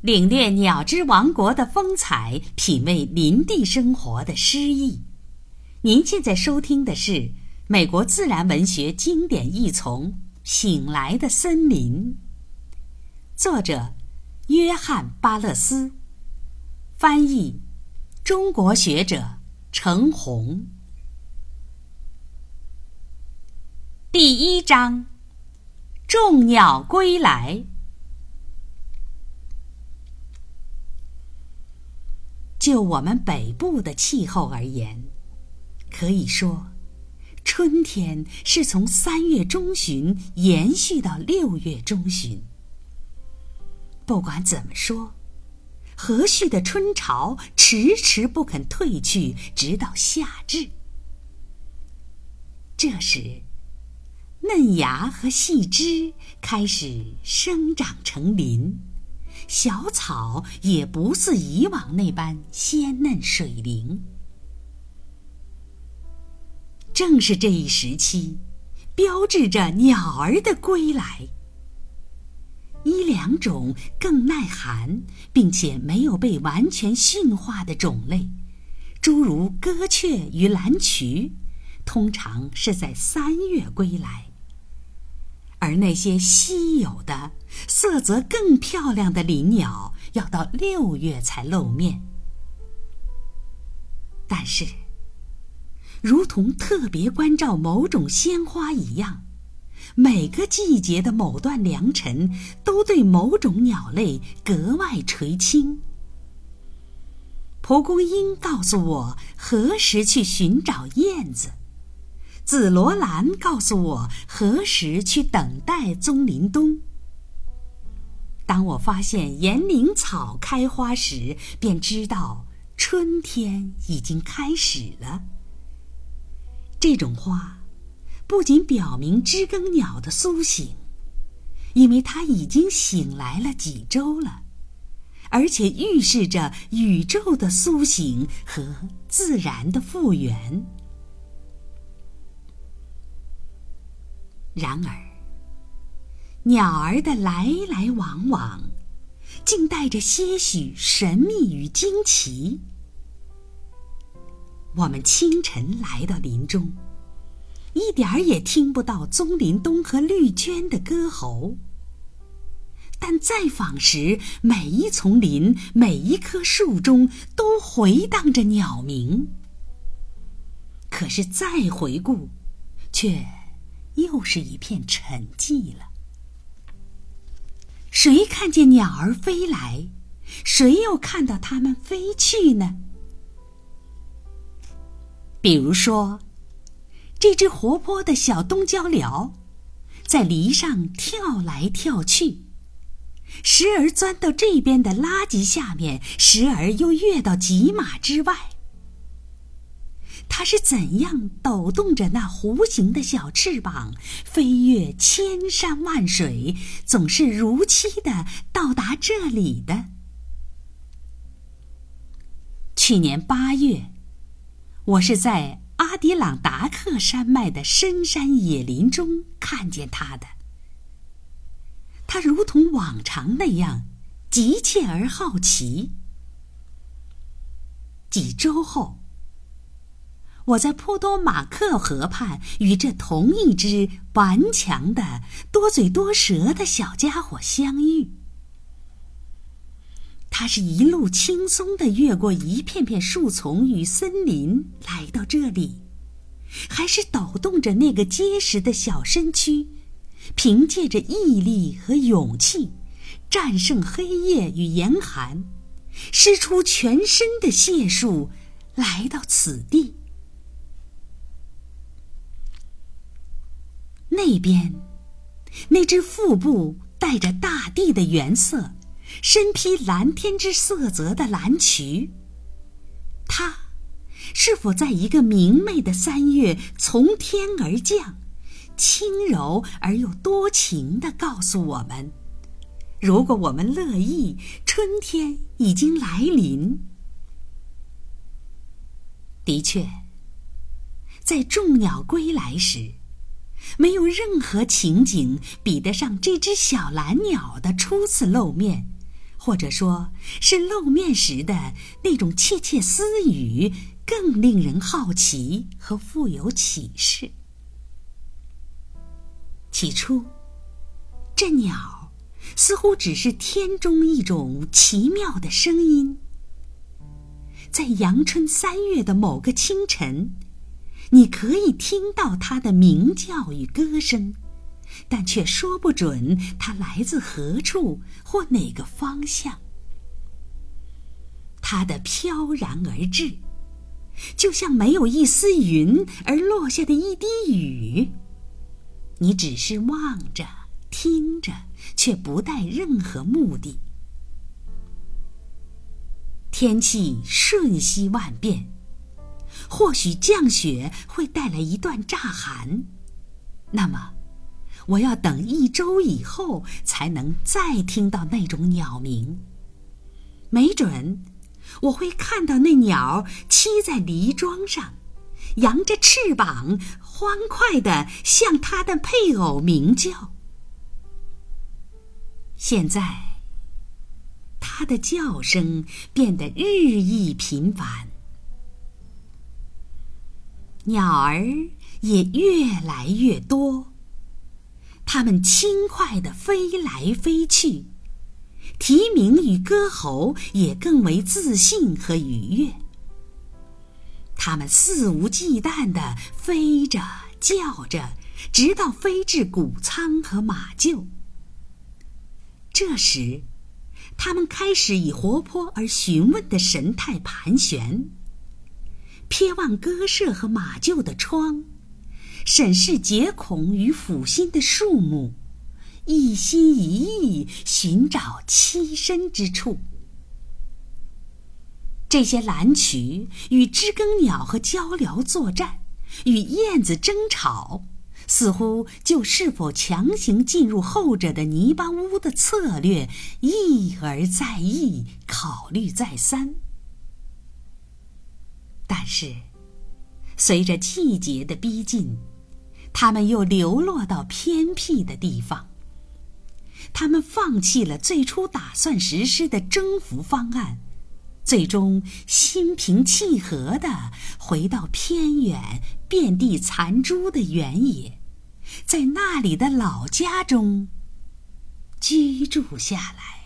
领略鸟之王国的风采，品味林地生活的诗意。您现在收听的是美国自然文学经典译丛《醒来的森林》，作者约翰·巴勒斯，翻译中国学者程红。第一章：众鸟归来。就我们北部的气候而言，可以说，春天是从三月中旬延续到六月中旬。不管怎么说，和煦的春潮迟迟不肯退去，直到夏至。这时，嫩芽和细枝开始生长成林。小草也不似以往那般鲜嫩水灵。正是这一时期，标志着鸟儿的归来。一两种更耐寒并且没有被完全驯化的种类，诸如歌雀与蓝鸲，通常是在三月归来。而那些稀有的、色泽更漂亮的林鸟，要到六月才露面。但是，如同特别关照某种鲜花一样，每个季节的某段良辰，都对某种鸟类格外垂青。蒲公英告诉我何时去寻找燕子。紫罗兰告诉我何时去等待棕林冬。当我发现岩灵草开花时，便知道春天已经开始了。这种花不仅表明知更鸟的苏醒，因为它已经醒来了几周了，而且预示着宇宙的苏醒和自然的复原。然而，鸟儿的来来往往，竟带着些许神秘与惊奇。我们清晨来到林中，一点儿也听不到棕林东和绿鹃的歌喉。但再访时，每一丛林、每一棵树中都回荡着鸟鸣。可是再回顾，却……又是一片沉寂了。谁看见鸟儿飞来，谁又看到它们飞去呢？比如说，这只活泼的小东郊寮，在篱上跳来跳去，时而钻到这边的垃圾下面，时而又跃到几码之外。它是怎样抖动着那弧形的小翅膀，飞越千山万水，总是如期的到达这里的？去年八月，我是在阿迪朗达克山脉的深山野林中看见它的。它如同往常那样急切而好奇。几周后。我在坡多马克河畔与这同一只顽强的、多嘴多舌的小家伙相遇。他是一路轻松的越过一片片树丛与森林来到这里，还是抖动着那个结实的小身躯，凭借着毅力和勇气，战胜黑夜与严寒，施出全身的解数，来到此地。那边，那只腹部带着大地的原色、身披蓝天之色泽的蓝渠，它是否在一个明媚的三月从天而降，轻柔而又多情地告诉我们：如果我们乐意，春天已经来临。的确，在众鸟归来时。没有任何情景比得上这只小蓝鸟的初次露面，或者说是露面时的那种窃窃私语，更令人好奇和富有启示。起初，这鸟似乎只是天中一种奇妙的声音。在阳春三月的某个清晨，你可以听到它的鸣叫与歌声，但却说不准它来自何处或哪个方向。它的飘然而至，就像没有一丝云而落下的一滴雨。你只是望着、听着，却不带任何目的。天气瞬息万变，或许降雪会带来一段乍寒，那么我要等一周以后才能再听到那种鸟鸣。没准我会看到那鸟栖在篱桩上。扬着翅膀，欢快地向它的配偶鸣叫。现在，它的叫声变得日益频繁，鸟儿也越来越多。它们轻快地飞来飞去，啼鸣与歌喉也更为自信和愉悦。它们肆无忌惮地飞着、叫着，直到飞至谷仓和马厩。这时，它们开始以活泼而询问的神态盘旋，瞥望鸽舍和马厩的窗，审视结孔与腐心的树木，一心一意寻找栖身之处。这些蓝曲与知更鸟和鹪鹩作战，与燕子争吵，似乎就是否强行进入后者的泥巴屋的策略一而再议，考虑再三。但是，随着季节的逼近，他们又流落到偏僻的地方。他们放弃了最初打算实施的征服方案。最终心平气和地回到偏远、遍地残株的原野，在那里的老家中居住下来。